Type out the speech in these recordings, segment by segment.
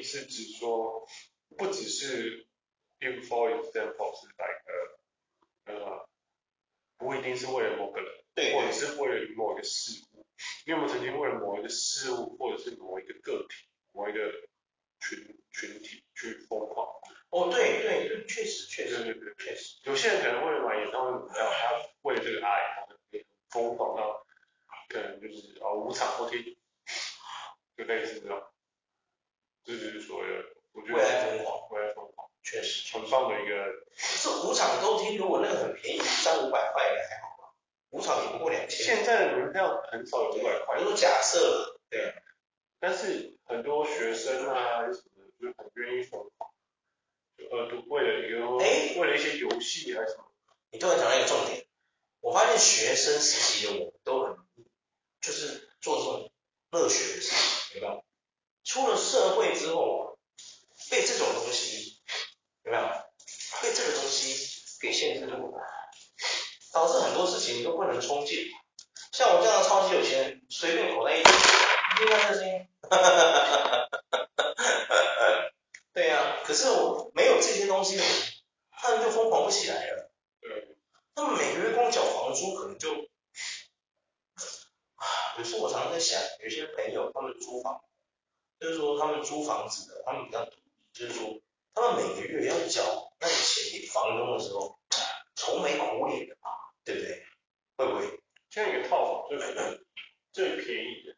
义是指说，不只是，for example 是 like 呃，不一定是为了某个人。对，或者是为了某一个事物，你有没有曾经为了某一个事物，或者是某一个个体、某一个群群体去疯狂？哦，对对对，确实确实，对对对，确实。有些人可能为了买演唱会门票，他为了这个爱，他可以疯狂到可能就是啊无偿或听，就类似这种，这就是所谓的，我觉得未来疯狂，未来疯狂，确实很棒的一个。是五场都听，如果那个很便宜，三五百块应该还好吧。五场也不过两千。现在的门票很少有五百块。如果假设，对。但是很多学生啊什么的，就很愿意疯狂，就呃，都为了一个，哎，为了一些游戏还是什么。你突然讲到一个重点，我发现学生时期的我都很，就是做这种热血的事情，有没有？社会之后，被这种东西，有没有？被这个东西给限制住了。导致很多事情都不能冲劲，像我这样的超级有钱人，随便口袋一丢，应该这些，哈哈哈哈哈，对呀、啊，可是我没有这些东西，他们就疯狂不起来了。对，他们每个月光缴房租可能就，啊，有时候我常常在想，有些朋友他们租房，就是说他们租房子的，他们比较独立，就是说他们每个月要缴那个钱给房东的时候，愁眉苦脸的。对不对？会不会？像一个套房最可能最便宜的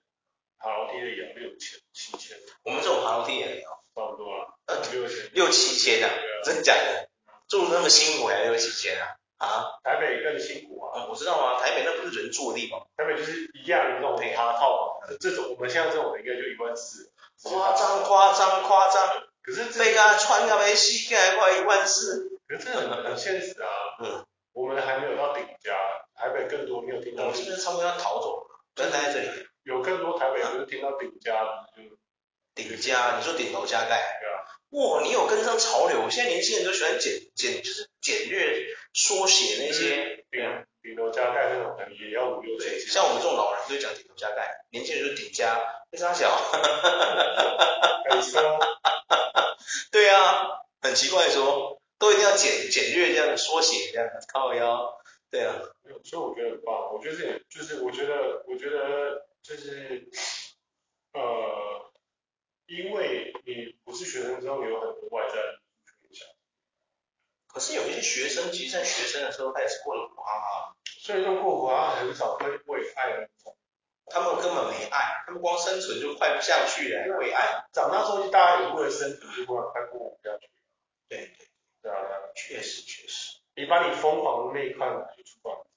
爬楼梯的也要六千七千。我们这种爬楼梯也要差不多了，六千六七千啊？真假的？住那么辛苦还六七千台北更辛苦啊！我知道啊，台北那不是人住的地方。台北就是一样的那种爬套房，这种我们现在这种的应该就一万四。夸张夸张夸张！可是这个穿个没膝盖快一万四。可是这很很现实啊。嗯。我们还没有到顶家，台北更多，没有听到？我是不是差不多要逃走了？就待在这里。有更多台北就是听到顶家，就顶家，你说顶楼加盖？对啊。哇，你有跟上潮流？现在年轻人都喜欢简简，就是简略缩写那些。顶顶楼加盖那种，可能也要五六千。像我们这种老人就讲顶楼加盖，年轻人就顶加，非常小。没错。对啊，很奇怪说。都一定要简简略这样的缩写这样靠腰，对啊，所以我觉得很棒。我觉得就是我觉得我觉得就是呃，因为你不是学生之后，你有很多外在学生，其实在学生的时候，他也是过得苦哈哈。所以说过苦哈哈很少会为爱而疯。他们根本没爱，他们光生存就快不下去了，为爱。长大之后，大家也为了生存就过快过不下去。对对。对啊，确实确实。你把你疯狂的那一块拿去租房子，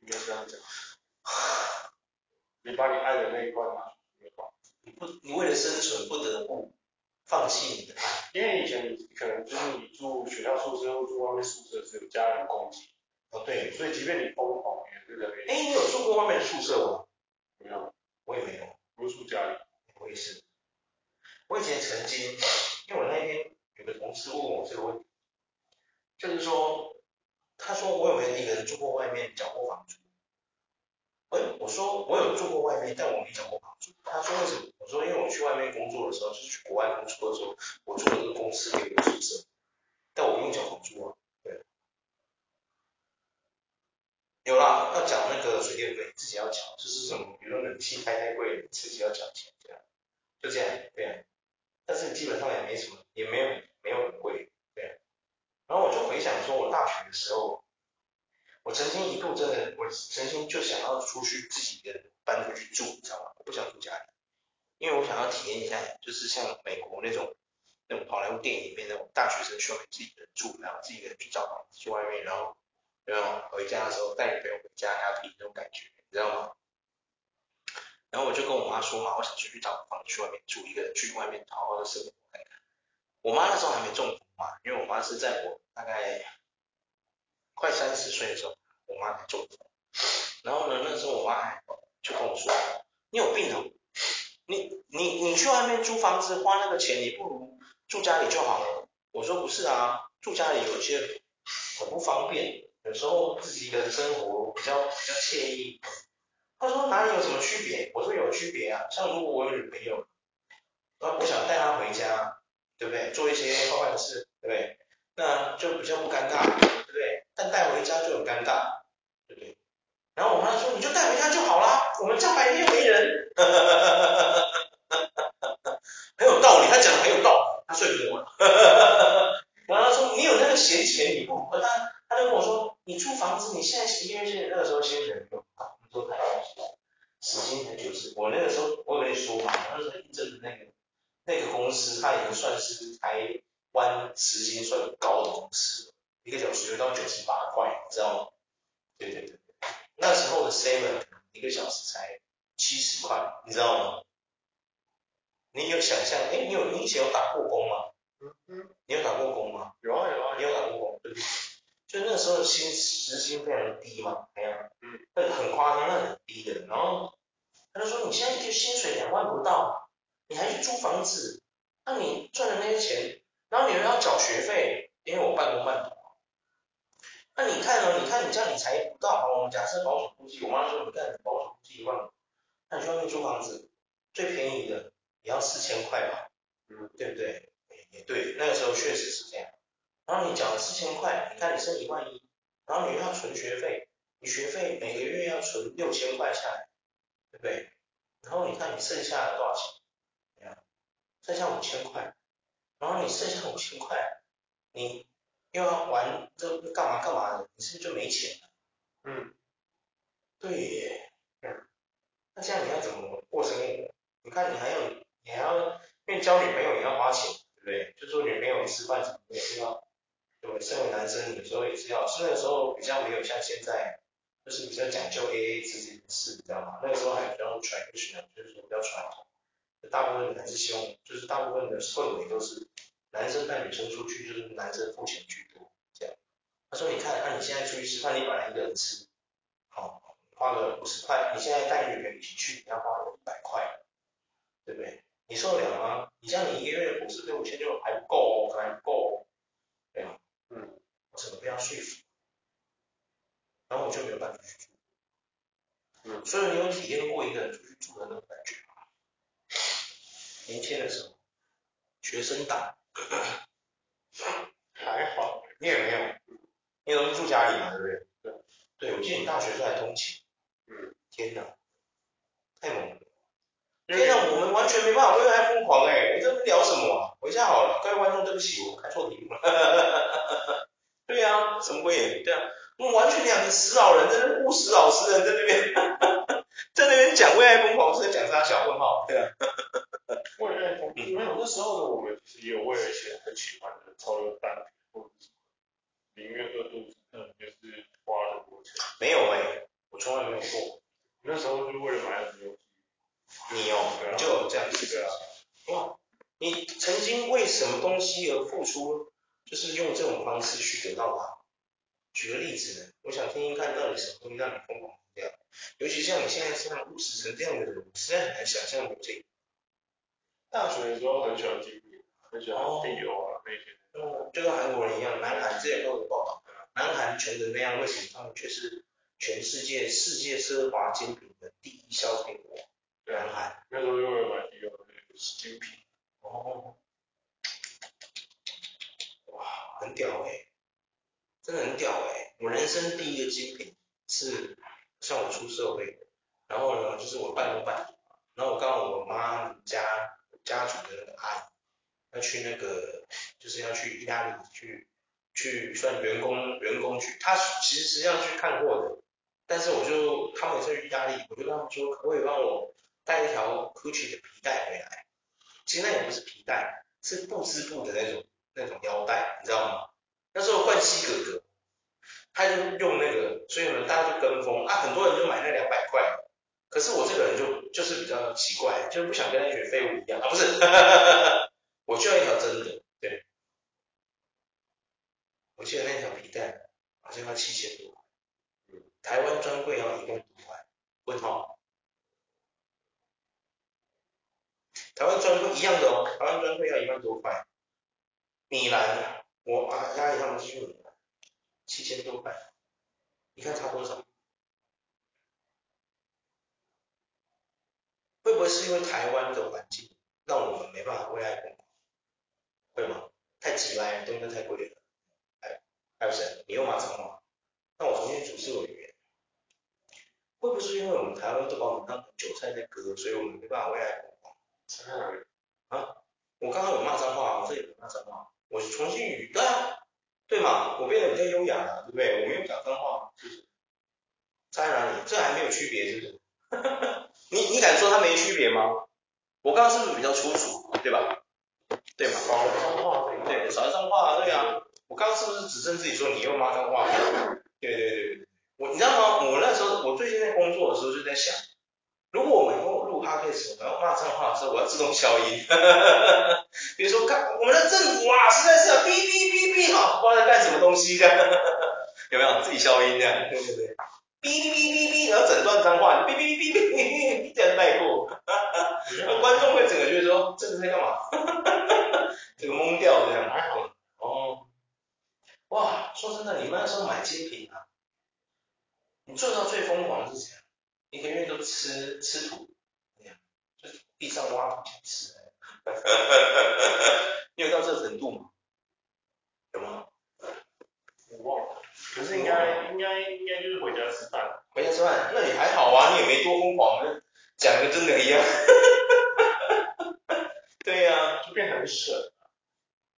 应该这样讲。你把你爱的那一块拿去租房子。你不，你为了生存不得不放弃你的爱。因为以前你可能就是你住学校宿舍或住外面宿舍是有家人供给。哦，对。所以即便你疯狂也是这个。哎，你有住过外面的宿舍吗？没有。我也没有。我住家里。我也是。我以前曾经，因为我那天有个同事问我这个问题。就是说，他说我有没有一个人住过外面缴过房租？哎，我说我有住过外面，但我没缴过房租。他说为什么？我说因为我去外面工作的时候，就是去国外工作的时候，我住的是公司给我宿舍，但我不用交房租啊。对。有啦，要缴那个水电费，自己要缴，就是什么，比如说冷气开太贵，自己要缴钱这样，就这样，对。但是基本上也没什么，也没有没有很贵，对。然后我就回想说，我大学的时候。我曾经一度真的，我曾经就想要出去自己一个人搬出去住，你知道吗？我不想住家里，因为我想要体验一下，就是像美国那种那种好莱坞电影里面那种大学生去外面自己一个人住，然后自己一个人去找房子去外面，然后然后回家的时候带女朋友回家 happy 那种感觉，你知道吗？然后我就跟我妈说嘛，我想出去找房子去外面住，一个人去外面好好的生活看看。我妈那时候还没中风嘛，因为我妈是在我大概。快三十岁的时候，我妈才中风。然后呢，那时候我妈还就跟我说：“你有病哦，你你你去外面租房子花那个钱，你不如住家里就好了。”我说：“不是啊，住家里有一些很不方便，有时候自己一个人生活比较比较惬意。”她说：“哪里有什么区别？”我说：“有区别啊，像如果我有女朋友，那我想带她回家，对不对？做一些坏坏的事，对不对？那就比较不尴尬，对不对？”但带回家就很尴尬，然后我妈说：“你就带回家就好啦，我们家白天没人。”很有道理，他讲的很有道理，他说服我了。然后他说：“你有那个闲钱，你不……他他就跟我说，你租房子，你现在因为现在那个时候薪水没有高，你说太高，时薪才九十。我那个时候我跟你说嘛，那时候真的那个那个公司，它已经算是台湾时薪算高的公司了。”一个小时就到九十八块，你知道吗？对对对，那时候的 seven 一个小时才七十块，你知道吗？你有想象？哎，你有你以前有打过工吗？嗯嗯，你有打过工吗？有啊有啊，你有打过工？对不对？就那时候的薪时薪非常低嘛，没有，嗯，那很夸张，那很低的。然后他就说，你现在一个薪水两万不到，你还去租房子，那你赚的那些钱，然后你又要缴学费，因为我半工半读。那你看哦？你看你这样，你才不到。我们假设保守估计，我妈说你看保守估计一万，那你去外面租房子，最便宜的也要四千块吧？嗯，对不对？也对，那个时候确实是这样。然后你缴了四千块，你看你剩一万一，然后你又要存学费，你学费每个月要存六千块下来，对不对？然后你看你剩下的多少钱？剩下五千块，然后你剩下五千块，你。又要玩这干嘛干嘛的？你是不是就没钱了？嗯，对耶。嗯，那这样你要怎么过生活？你看你还要，你还要，因为交女朋友也要花钱，对不对？就说女朋友吃饭什么也是要，对不对？身为男生有时候也是要，是那个时候比较没有像现在，就是比较讲究 AA 制这件事，你知道吗？那个时候还比较 traditional，就是说比较传统，大部分还是希望，就是大部分的氛围都是。男生带女生出去，就是男生付钱居多，这样。他说：“你看，那、你现在出去吃饭，你本来一个人吃，好，花了五十块，你现在带女朋友一起去，你要花了一百块，对不对？你受得了吗？你像你一个月的伙食费五千六还不够哦，还不够哦，对吧？嗯，我怎么被他说服？然后我就没有办法去住。嗯，所以你有体验过一个人出去住的那种感觉吗？年轻的时候，学生党。还好，你也没有，你都是住家里嘛，对不对？对，对，我记得你大学时候还通勤。嗯。天哪，太猛了！天哪，我们完全没办法为爱疯狂哎！我这边聊什么啊？回家好了，各位观众，对不起，我开错题目了。对呀、啊，什么鬼？对啊，我们完全两个死老人，在那务实老实人在那边，在那边讲为爱疯狂，是在讲啥小问号？对啊。为爱疯，没有那时候的我们其实也有为了一些很喜欢的超越单品或者什么宁愿饿肚子，嗯，也是花了很多钱。没有哎、欸，我从来没有过。那时候就是为了买很多东西。你哦，啊、就有这样子的啊。哇，你曾经为什么东西而付出？就是用这种方式去得到它。举个例子呢，我想听听看到底什么东西让你疯狂这样。尤其像你现在这样务实成这样的人，实在很难想象有这个。大学的时候很喜欢经历，很喜欢地游啊那些。嗯，就跟韩国人一样，南韩之前都有报道，南韩穷成那样，为什么他们却是全世界世界奢华精品的第一消费国，南韩。那时候又有买一个精品。哦。哇，很屌哎、真的很屌哎、我人生第一个精品是像我出社会，然后呢，就是我半工半读，然后我刚好我妈家家族的那个阿姨要去那个，就是要去意大利去去算员工员工去，她其实实际上去看货的，但是我就他们也是去意大利，我就跟他们说，可不可以帮我带一条 Gucci 的皮带回来？其实那也不是皮带，是布织布的那种。那种腰带，你知道吗？那时候冠希哥哥，他就用那个，所以呢，大家就跟风啊，很多人就买那两百块。可是我这个人就就是比较奇怪，就是不想跟那群废物一样啊，不是，我需要一条真的，对。我记得那条皮带好像要七千多，台湾专柜要一万多块，问号。台湾专柜一样的哦，台湾专柜要一万多块。米兰，我阿阿姨他们去米兰，七千多块，你看差多少？会不会是因为台湾的环境让我们没办法为爱疯狂？会吗？太急了，东西太贵了。哎，还有谁？你又骂脏话？那我重新组织我语。会不会是因为我们台湾都把我们当韭菜在割，所以我们没办法为爱疯狂？是啊，我刚刚有骂脏话，我这里有骂脏话。我是重庆语，对啊，对嘛，我变得比较优雅了，对不对？我没有讲脏话，是不是？在哪里？这还没有区别，是不是？你你敢说它没区别吗？我刚刚是不是比较粗俗，对吧？对嘛？少脏话，对，少脏话，对啊。我刚刚是不是指正自己说你又骂脏话？对对对对，我你知道吗？我那时候我最近在工作的时候就在想，如果我们以后录 podcast 我要骂脏话的时候，我要自动消音。比如说，看我们的政府啊，实在是哔哔哔哔哈，不知道在干什么东西这样，有没有自己消音这样？对对对，哔哔哔哔哔，然后整段脏话，哔哔哔哔，这样带过，那观众会整个觉得说这是在干嘛？这个懵掉这样。还好。哦。哇，说真的，你们那时候买精品啊，你做到最疯狂的是什么？一个月都吃吃土，这样，就是地上挖土吃。哈哈哈哈哈！你有到这程度吗？有吗？我忘了，可是应该应该应该就是回家吃饭。回家吃饭，那也还好啊，你也没多疯狂，讲的真的一样。对呀、啊，就变得很省。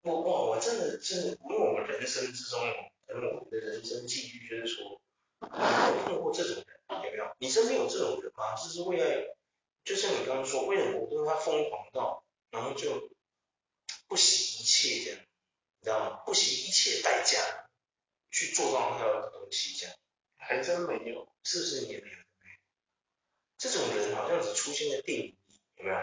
我哇，我真的真的，因为我们人生之中，我们的人生际遇就是说，有碰过这种人有没有？你身边有这种人吗？就是为了，就像你刚刚说，为了某个人他疯狂到。然后就不惜一切这样，你知道吗？不惜一切代价去做到他要的东西，这样还真没有，是不是你也没有？这种人好像只出现在电影里，有没有？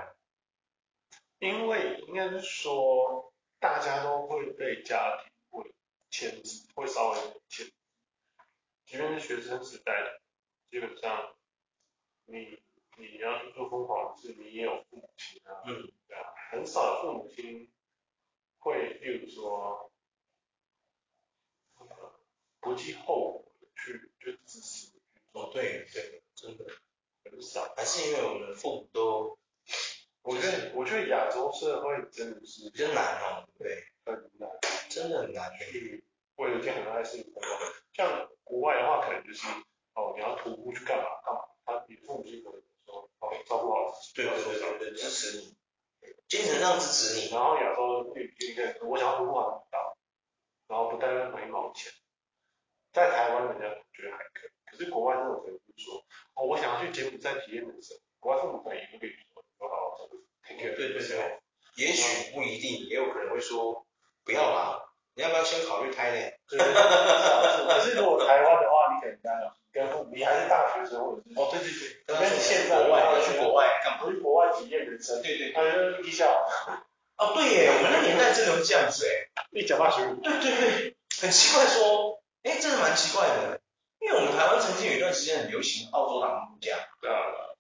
因为应该是说大家都会被家庭会牵制，会稍微牵制，即便是学生时代的，基本上你你要去做疯狂的事，你也有父母亲啊，嗯。很少有父母亲会，例如说，不计后果的去就支持你。哦，对对，真的很少。还是因为我们父母都，我觉得我觉得亚洲社会真的是比较难哦，对，很难，真的很难去为了一件很大的事情疯狂。像国外的话，可能就是哦，你要徒步去干嘛干嘛，他你父母亲可能说哦，照顾好自己，对对对对对，支持你。精神上支持你，然后亚洲女一个人，我想要孵化很大，然后不带任何一毛钱，在台湾人家觉得还可以，可是国外那种人就是说，哦，我想要去柬埔寨体验人生，国外父母可能也会跟你说，好好照顾对对对，也许不一定，也有可能会说，不要啦，你要不要先考虑胎呢？对对对，可是如果台湾的话，你可能这样。跟父母，你还是大学生，或者是哦，对对对，跟你现在国外去国外干嘛？去国外体验人生，对对，他就是一校。哦，对耶，我们那年代真的会这样子哎，一讲大学。对对对，很奇怪说，哎，真的蛮奇怪的，因为我们台湾曾经有一段时间很流行澳洲打工度假，对啊，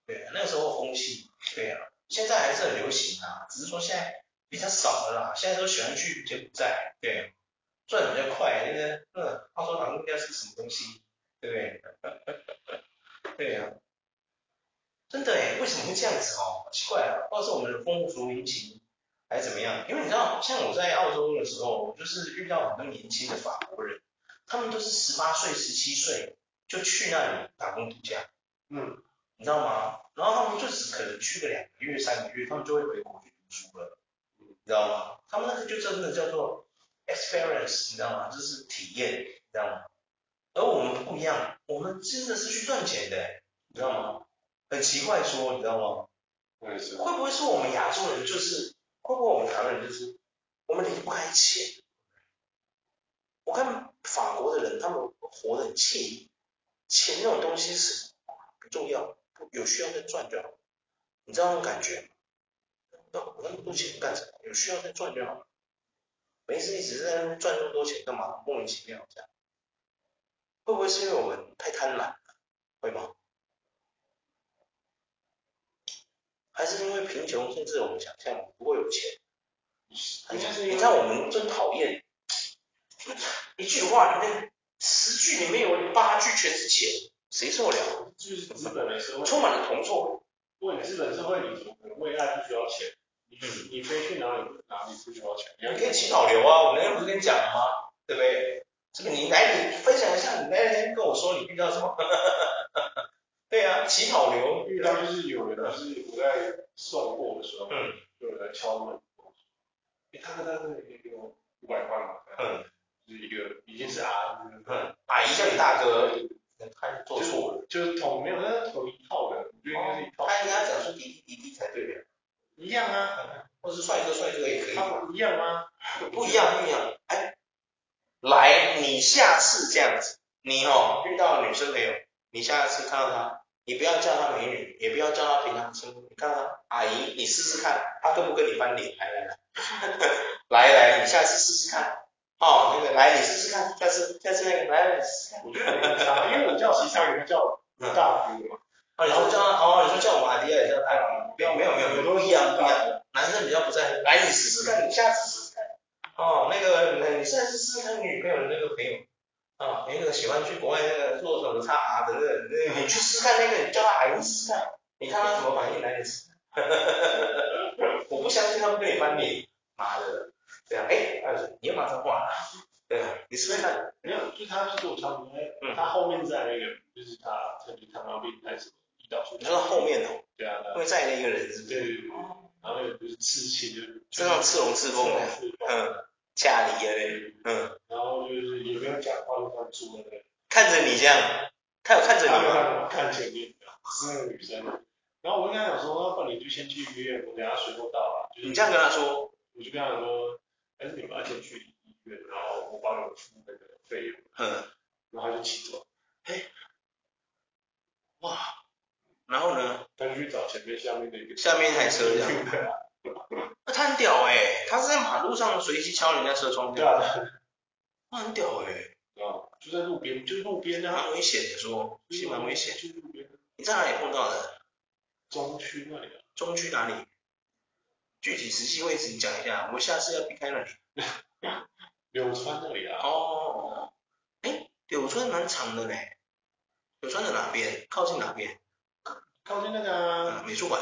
对，那个时候风气，对啊，现在还是很流行啊，只是说现在比较少了啦，现在都喜欢去柬埔寨，对，赚比较快，那个，嗯，澳洲打工度假是什么东西？对不对？对呀真的哎，为什么会这样子哦？奇怪啊，不知道是我们的风俗民情还是怎么样？因为你知道，像我在澳洲的时候，就是遇到很多年轻的法国人，他们都是十八岁、十七岁就去那里打工度假。嗯，你知道吗？然后他们就只可能去个两个月、三个月，他们就会回国去读书了。你知道吗？他们那个就真的叫做 experience，你知道吗？就是体验，你知道吗？而我们不一样，我们真的是去赚钱的，你知道吗？很奇怪说，你知道吗？会不会说我们亚洲人就是，会不会我们台湾人就是，我们离不开钱？我看法国的人，他们活得很惬意，钱那种东西是不重要，有需要再赚就好。你知道那种感觉吗？那我那么多钱干什么？有需要再赚就好。没事一直在那赚那么多钱干嘛？莫名其妙这样。会不会是因为我们太贪婪了？会吗？还是因为贫穷，甚至我们想象不会有钱？你看我们真讨厌，一句话里面十句里面有八句全是钱，谁受得了？就是资本的社会，充满了铜臭。为资本社会，你为爱不需要钱，你你飞去哪里哪里不需要钱？你可以乞讨流啊，我那天不是跟你讲了吗？对不对？这个你来，你分享一下，你那天跟我说你遇到什么？对啊，乞讨流遇到就是有人就是我在送货的时候，嗯，就有人在敲门，哎，他他他可以给我五百块嘛？嗯，就是一个已经是阿姨，嗯，阿姨叫你大哥，他做错了，就是同没有，那是同一套的，我觉得应该是一套。他应该讲说滴滴滴滴才对的，一样啊，或是帅哥帅哥也可以，一样吗？不一样不一样，哎，来，你下次这样子，你哦遇到女生朋友，你下次看到她。你不要叫她美女，也不要叫她平常称呼，你看她阿姨，你试试看，她跟不跟你翻脸？来来来，来 来，你下次试试看，哦，那个来你试试看，下次下次那个来来试试看。我觉得没差，因为我叫西餐，人家叫大哥嘛。啊，你说叫他，哦，你说叫我阿迪也叫大哥，没有没有没有，都一样不一样。男生比较不在乎，来你试试看，你下次试试看。哦，那个你下次试试看女朋友的那个朋友。啊，那个喜欢去国外那个做什么差啊的那个，那你去试看那个，你叫他阿姨试试看，你看他什么反应来你试。我不相信他不跟你翻脸，妈的，这样，哎，二叔，你又马上换了，对啊，你试试看，没有，就他是做差不多，他后面在那个，就是他曾经糖尿病还是胰你说后面哦，对啊，会在那一个人是不是？对对对，然后那个就是刺青，就是就像刺龙刺凤的，嗯。家里的，嗯，然后就是也没有讲话，就看坐在那里，看着你这样，他有看着你吗？看前面，是那个女生。然后我就跟他讲说，那不然你就先去医院，我等下水果到啊。你这样跟他说，我就跟他说，还是你们要先去医院，然后我帮你付那个费用。嗯，然后他就起走。嘿，哇，然后呢？他就去找前面下面那个下面一台车这样。那他很屌哎、欸，他是在马路上随机敲人家车窗这样。对啊，他很屌哎、欸。啊，就在路边，就是路边啊。蛮危险的说，是蛮危险。就是路边。你在哪里碰到的？中区那里啊。中区哪里？具体实际位置你讲一下，我下次要避开那里。柳川那里啊。哦。哎，柳川蛮长的嘞。柳川的哪边？靠近哪边？靠近那个、啊嗯、美术馆。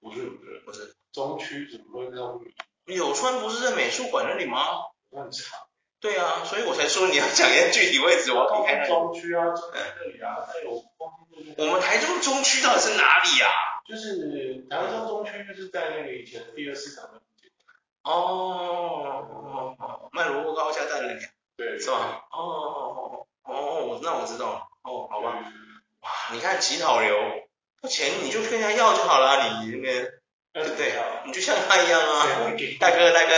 不是不是不是。中区怎么会那么？柳川不是在美术馆那里吗？很长。对啊，所以我才说你要讲一下具体位置，我要避开中区啊，在那里啊，还有我们台中中区到底是哪里啊？就是台中中区，就是在那个以前的第二市场那边。哦，卖萝卜糕加蛋那里。对。是吧？哦哦哦哦，那我知道了。哦，好吧。哇，你看乞讨流，不钱你就跟人家要就好了，你那边。对不对？你就像他一样啊，大哥大哥。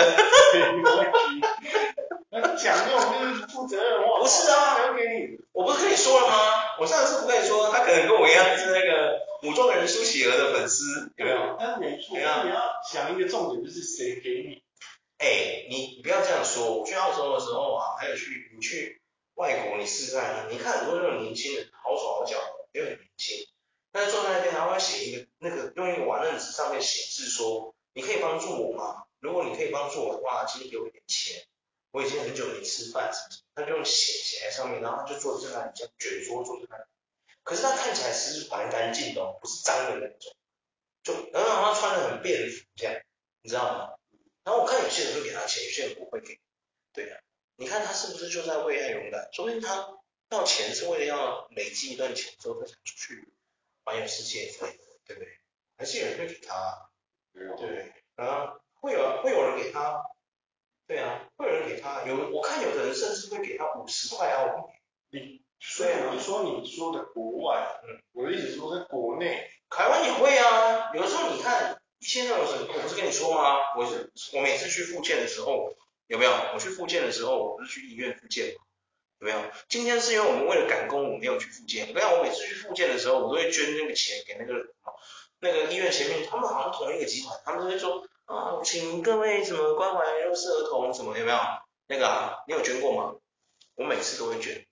那讲那种就是负责任的话。不是啊，交给你。我不是跟你说了吗？我上次不跟你说，他可能跟我一样是那个武状元苏乞儿的粉丝，有没有？但是没错，你要想一个重点，就是谁给你？哎，你不要这样说。我去澳洲的时候啊，还有去你去外国，你试试看，你看很多那种年轻人，好手好脚，也很年轻。但是坐在那边，他会写一个那个用一个瓦楞纸上面显示说，你可以帮助我吗？如果你可以帮助我的话，请你给我一点钱。我已经很久没吃饭，什么什么，他就用写写在上面，然后他就坐在那里，这样卷桌坐在那里。可是他看起来是蛮干净的哦，不是脏的那种，就然后他穿的很便服这样，你知道吗？然后我看有些人会给他钱，有些人不会给，对呀、啊，你看他是不是就在为爱勇敢？说不定他要钱是为了要累积一段钱之后再想出去环游世界之类的，对不对？还是有人会给他，对？啊，会有会有人给他，对啊，会有人给他，有我看有的人甚至会给他五十块澳币。你所以你说你说的国外，嗯，我的意思是说在国内，台湾也会啊。有的时候你看一些那种什么，我不是跟你说吗？我是我每次去复健的时候，有没有？我去复健的时候，我不是去医院复健吗？有没有？今天是因为我们为了赶工，我没有去复健。我跟你讲，我每次去复健的时候，我都会捐那个钱给那个那个医院前面，他们好像同一个集团，他们就会说啊，请各位什么关怀弱势儿童什么，有没有？那个啊，你有捐过吗？我每次都会捐。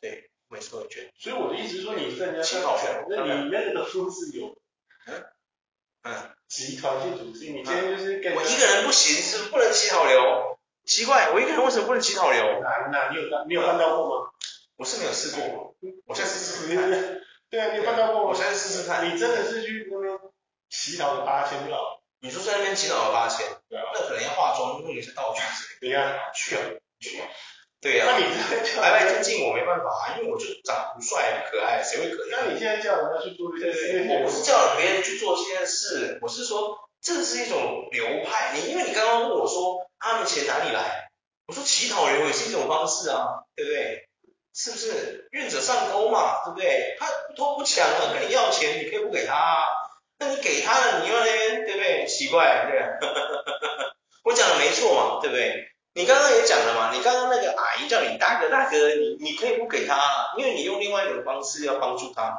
对，每次都会捐。所以我的意思是说，你跟人家乞讨权，那你那个都是有，嗯嗯，集团性组织，你今天就是跟我一个人不行，是不能起好流。奇怪，我一个人为什么不能乞讨流？难呐，你有办你有办到过吗？我是没有试过，我现在试试看。对啊，你有办到过吗？我现在试试看。你真的是去那边乞讨了八千了？你说在那边乞讨了八千？对啊。那可能要化妆，用一些道具之类的。你看，去啊去啊。对啊，那你白白净净我没办法啊，因为我就长得不帅不可爱，谁会可爱？那你现在叫人家去做这件事？我不是叫别人去做这件事，我是说这是一种流派。你因为你刚刚问我说他们钱哪里来，我说乞讨人也是一种方式啊，对不对？是不是？愿者上钩嘛，对不对？他不偷不抢啊，跟你要钱，你可以不给他啊，那你给他了，你又那边对不对？奇怪，对不对？我讲的没错嘛，对不对？你刚刚也讲了嘛，你刚刚那个阿姨叫你大哥大哥，你你可以不给他，因为你用另外一种方式要帮助他嘛，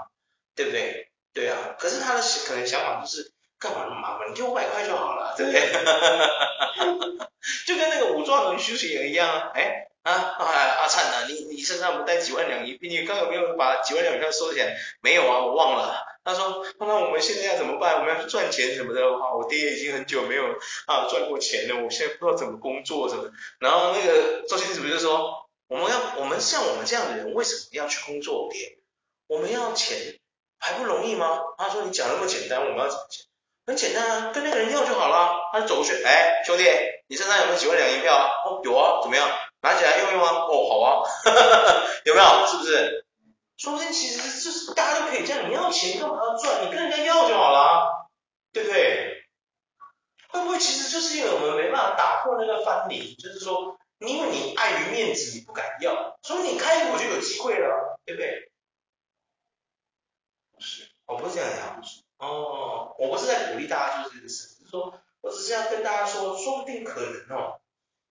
对不对？对啊，可是他的可能想法就是干嘛那么麻烦，你给五百块就好了，对不对？就跟那个武状元苏乞儿一样啊，哎啊啊阿灿呐，你你身上不带几万两银币，你刚刚有没有把几万两票收起来？没有啊，我忘了。他说：“那那我们现在要怎么办？我们要去赚钱什么的。啊，我爹已经很久没有啊赚过钱了，我现在不知道怎么工作什么。然后那个周星驰不就说：我们要我们像我们这样的人，为什么要去工作？爹，我们要钱还不容易吗？他说：你讲那么简单，我们要怎么钱？很简单啊，跟那个人要就好了。他就走过去，哎，兄弟，你身上有没有几万两银票啊？哦，有啊，怎么样？拿起来用用啊。哦，好啊，哈哈哈有没有？是不是？”说不定其实就是大家都可以这样，你要钱干嘛要赚？你跟人家要就好了，对不对？会不会其实就是因为我们没办法打破那个藩篱，就是说，因为你碍于面子，你不敢要，所以你开口就有机会了，对不对？是，我不是这样讲，哦，我不是在鼓励大家做这个事，是说，我只是要跟大家说，说不定可能哦，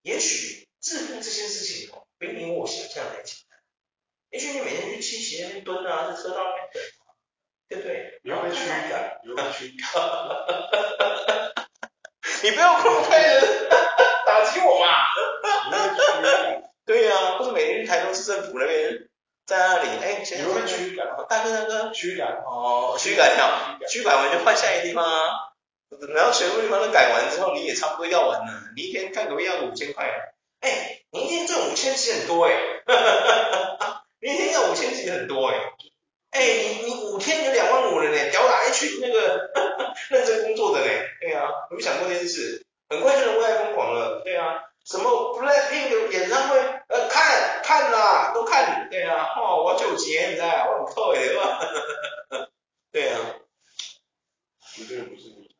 也许致富这件事情哦，比你我想象来讲。也许你每天去七喜那边蹲啊，在车道那边等，对不对？你要被驱赶？有没有驱赶？你不要公开的打击我嘛！对呀、啊，或者每天去台中市政府那边，在那里，哎，有没有驱赶？大哥大哥，驱赶哦，驱赶掉，驱赶完就换下一个地方啊。然后全部地方都改完之后，你也差不多要完了。你一天看可不可以要五千块？哎，你一天赚五千其实很多哎。你一天要五千其实很多哎，哎，你你五天有两万五了呢，屌打一群那个 认真工作的呢，对啊，有没有想过这件事？很快就能为爱疯狂了，对啊，什么 Blackpink 的演唱会，呃，看看啦，都看，对啊，哦，我九节，你知道，我很扣哎，对吧？对啊，绝 对不是你，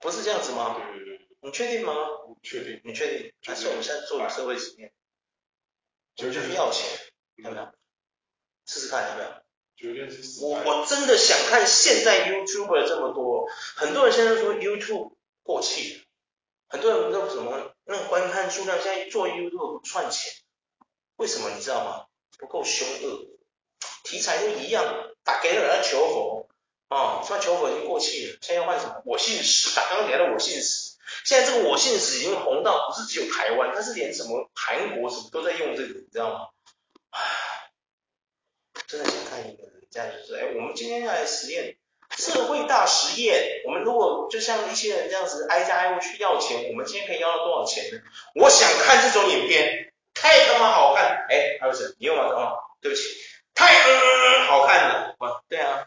不是这样子吗？对对对，你确定吗？确定，你确定？还是我们现在做社会实验？就就是要钱，有没有？试试看要不要？我我真的想看现在 YouTuber 这么多，很多人现在说 YouTube 过气了，很多人都什么那观看数量现在做 YouTube 不赚钱，为什么你知道吗？不够凶恶，题材都一样，打给了人家求佛，哦，说求佛已经过气了，现在要换什么？我信使，打刚刚给了我信使，现在这个我信使已经红到不是只有台湾，它是连什么韩国什么都在用这个，你知道吗？唉真的想看一个人这样，就是哎，我们今天要来实验社会大实验。我们如果就像一些人这样子挨家挨户去要钱，我们今天可以要到多少钱呢？我想看这种影片，太他妈好看！哎，还有谁？你又玩了啊？对不起，太嗯嗯嗯，好看了，哇，对啊，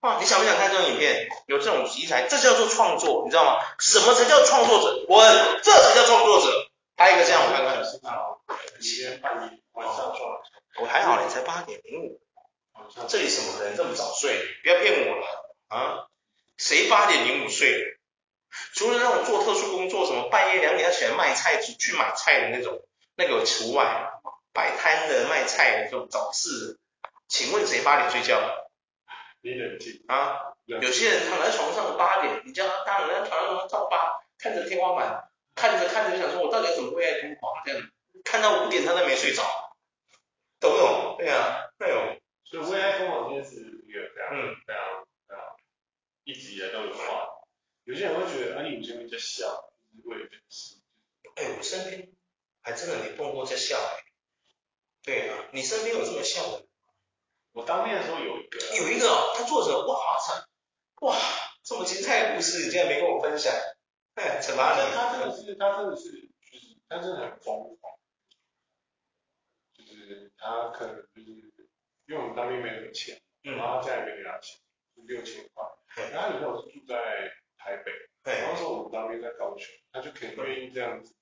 哇，你想不想看这种影片？有这种题材，这叫做创作，你知道吗？什么才叫创作者？我，这才叫创作者。拍一个这样，我看看。今天半夜晚上撞。我还好，你才八点零五。这里什么人这么早睡？不要骗我了啊！谁八点零五睡？除了那种做特殊工作，什么半夜两点要起来卖菜去买菜的那种，那个除外。摆摊的、卖菜的这种早市，请问谁八点睡觉？你冷静啊！有些人躺在床上八点，你叫他当然在床上照八，看着天花板，看着看着就想说，我到底怎么为爱疯狂这样？看到五点他都没睡着，懂不懂？对啊，对哦。所以为爱疯狂这件事一个非常、嗯、非常非常一直以来都有话。有些人会觉得，啊，你有些人在笑，就是为了这个事。哎，我身边还真的没碰过在笑哎。对啊，你身边有这么笑的？我当面的时候有一个，有一个哦，他作者哇操，哇，这么精彩的故事，你竟然没跟我分享，哎，怎么了？他真的是，他真的是，就是他真的很疯狂，就是他可能就是因为我们当面没什么钱，嗯、然后他家里没给他钱，就六千块，嗯、然后他女朋友是住在台北，嗯、然后说我们当兵在高雄，他就可以愿意这样子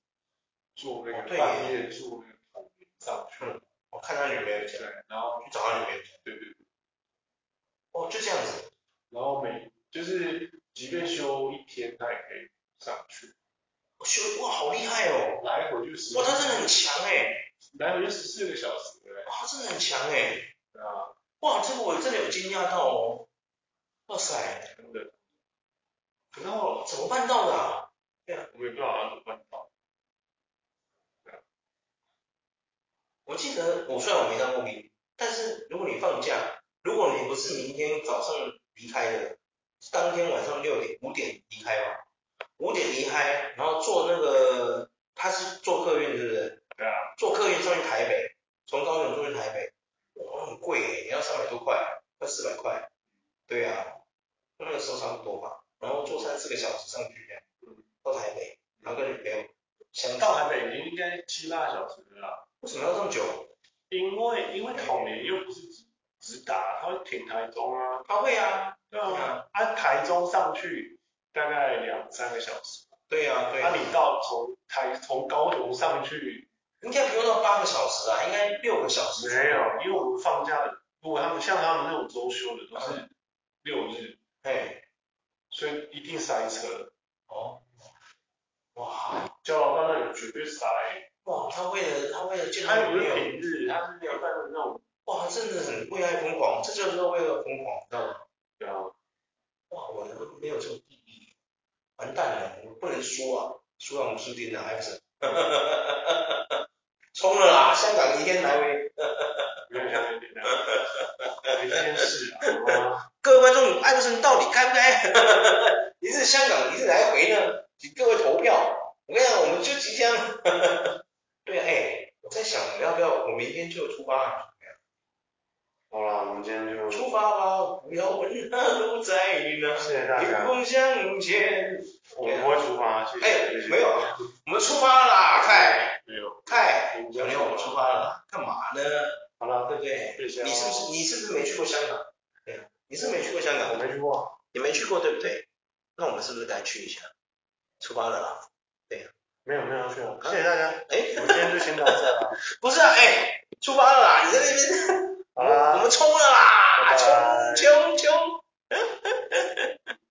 做那个半夜做那个统联上去。嗯。我看他女朋友，对，然后去找他女朋友，对对对，哦，就这样子，然后每就是即便休一天，他也可以上去。休哇，好厉害哦，来回就十，哇，他真的很强哎，来回就十四个小时，对，哇，他真的很强哎，对啊，哇，这个我真的有惊讶到哦，哇塞，真的，然后怎么办到的啊？对啊，我也不知道他怎么办到。我记得我虽然我没当过兵，但是如果你放假，如果你不是明天早上离开的，当天晚上六点五点离开嘛，五点离开，然后坐那个他是坐客运，是不是？对啊。坐客运上去台北，从高雄坐去台北，哇，很贵诶，你要三百多块，快四百块。对啊，那个时候差不多吧，然后坐三四个小时上去这样，到台北，然后跟女朋友，想到台北你应该七八个小时了。为什么要这么久？因为因为统联又不是直直达，他会停台中啊。他会啊。对啊。按台中上去大概两三个小时。对啊，对。那你到从台从高雄上去，应该不用到八个小时啊，应该六个小时。没有，entienda, güey.